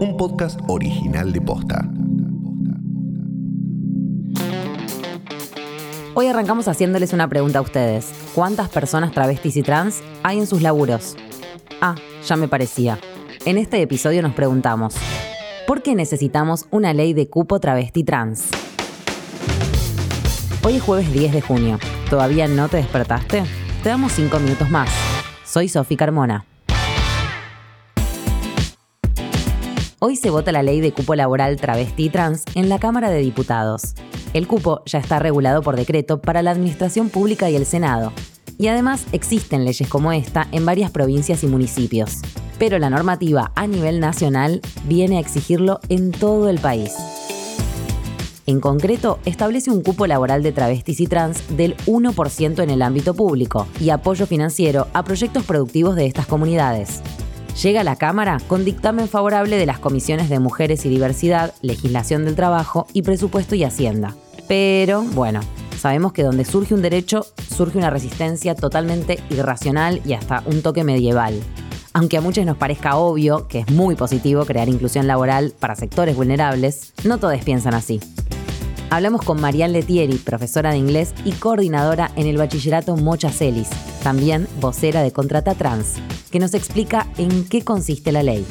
un podcast original de Posta. Hoy arrancamos haciéndoles una pregunta a ustedes. ¿Cuántas personas travestis y trans hay en sus laburos? Ah, ya me parecía. En este episodio nos preguntamos, ¿por qué necesitamos una ley de cupo travesti trans? Hoy es jueves 10 de junio. ¿Todavía no te despertaste? Te damos 5 minutos más. Soy Sofi Carmona. Hoy se vota la ley de cupo laboral travesti y trans en la Cámara de Diputados. El cupo ya está regulado por decreto para la Administración Pública y el Senado. Y además existen leyes como esta en varias provincias y municipios. Pero la normativa a nivel nacional viene a exigirlo en todo el país. En concreto, establece un cupo laboral de travestis y trans del 1% en el ámbito público y apoyo financiero a proyectos productivos de estas comunidades llega a la Cámara con dictamen favorable de las comisiones de Mujeres y Diversidad, Legislación del Trabajo y Presupuesto y Hacienda. Pero, bueno, sabemos que donde surge un derecho, surge una resistencia totalmente irracional y hasta un toque medieval. Aunque a muchos nos parezca obvio que es muy positivo crear inclusión laboral para sectores vulnerables, no todos piensan así. Hablamos con Marianne Letieri, profesora de inglés y coordinadora en el bachillerato Mocha Celis, también vocera de Contrata Trans, que nos explica en qué consiste la ley.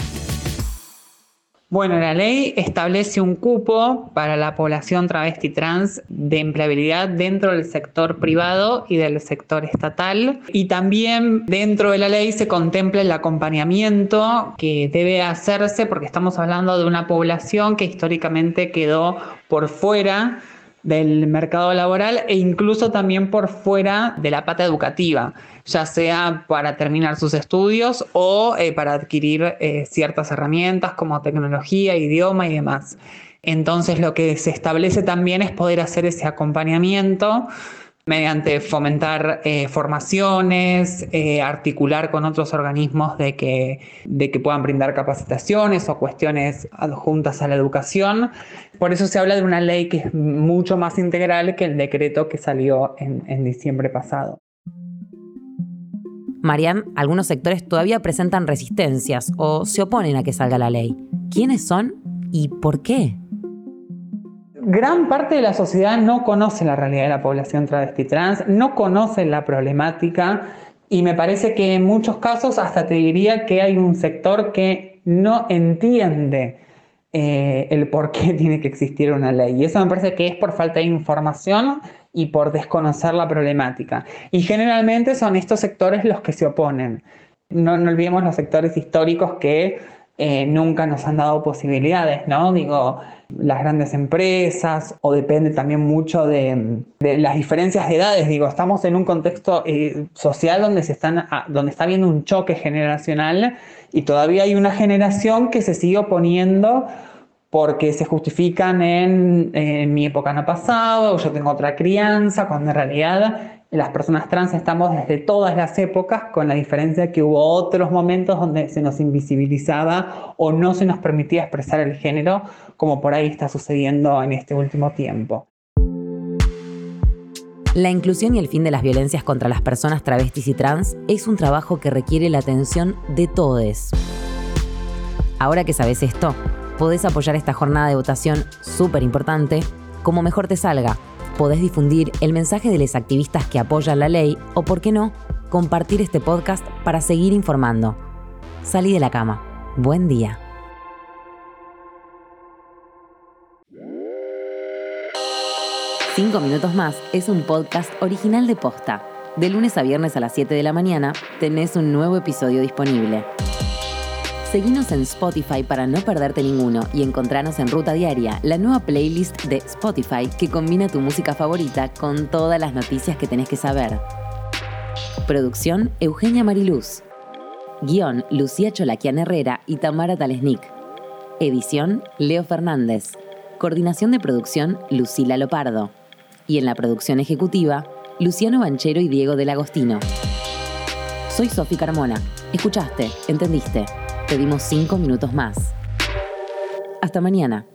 Bueno, la ley establece un cupo para la población travesti trans de empleabilidad dentro del sector privado y del sector estatal. Y también dentro de la ley se contempla el acompañamiento que debe hacerse porque estamos hablando de una población que históricamente quedó por fuera del mercado laboral e incluso también por fuera de la pata educativa, ya sea para terminar sus estudios o eh, para adquirir eh, ciertas herramientas como tecnología, idioma y demás. Entonces lo que se establece también es poder hacer ese acompañamiento mediante fomentar eh, formaciones, eh, articular con otros organismos de que, de que puedan brindar capacitaciones o cuestiones adjuntas a la educación. Por eso se habla de una ley que es mucho más integral que el decreto que salió en, en diciembre pasado. Marian, algunos sectores todavía presentan resistencias o se oponen a que salga la ley. ¿Quiénes son y por qué? Gran parte de la sociedad no conoce la realidad de la población travesti trans, no conoce la problemática y me parece que en muchos casos hasta te diría que hay un sector que no entiende eh, el por qué tiene que existir una ley. Y eso me parece que es por falta de información y por desconocer la problemática. Y generalmente son estos sectores los que se oponen. No, no olvidemos los sectores históricos que eh, nunca nos han dado posibilidades, ¿no? Digo, las grandes empresas o depende también mucho de, las diferencias de edades. Digo, estamos en un contexto eh, social donde, se están, ah, donde está habiendo un choque generacional y todavía hay una generación que se sigue oponiendo porque se justifican en, mi época no pasado, yo tengo otra crianza, cuando en realidad las personas trans estamos desde todas las épocas, con la diferencia que hubo otros momentos donde se nos invisibilizaba o no se nos permitía expresar el género, como por ahí está sucediendo en este último tiempo. La inclusión y el fin de las violencias contra las personas travestis y trans es un trabajo que requiere la atención de todos. Ahora que sabes esto, podés apoyar esta jornada de votación súper importante como mejor te salga podés difundir el mensaje de los activistas que apoyan la ley o, por qué no, compartir este podcast para seguir informando. Salí de la cama. Buen día. Cinco minutos más es un podcast original de Posta. De lunes a viernes a las 7 de la mañana tenés un nuevo episodio disponible. Seguinos en Spotify para no perderte ninguno y encontrarnos en Ruta Diaria, la nueva playlist de Spotify que combina tu música favorita con todas las noticias que tenés que saber. Producción Eugenia Mariluz. Guión Lucía Cholaquian Herrera y Tamara Talesnik. Edición Leo Fernández. Coordinación de producción Lucila Lopardo. Y en la producción ejecutiva, Luciano Banchero y Diego del Agostino. Soy Sofi Carmona. Escuchaste, entendiste. Pedimos cinco minutos más. Hasta mañana.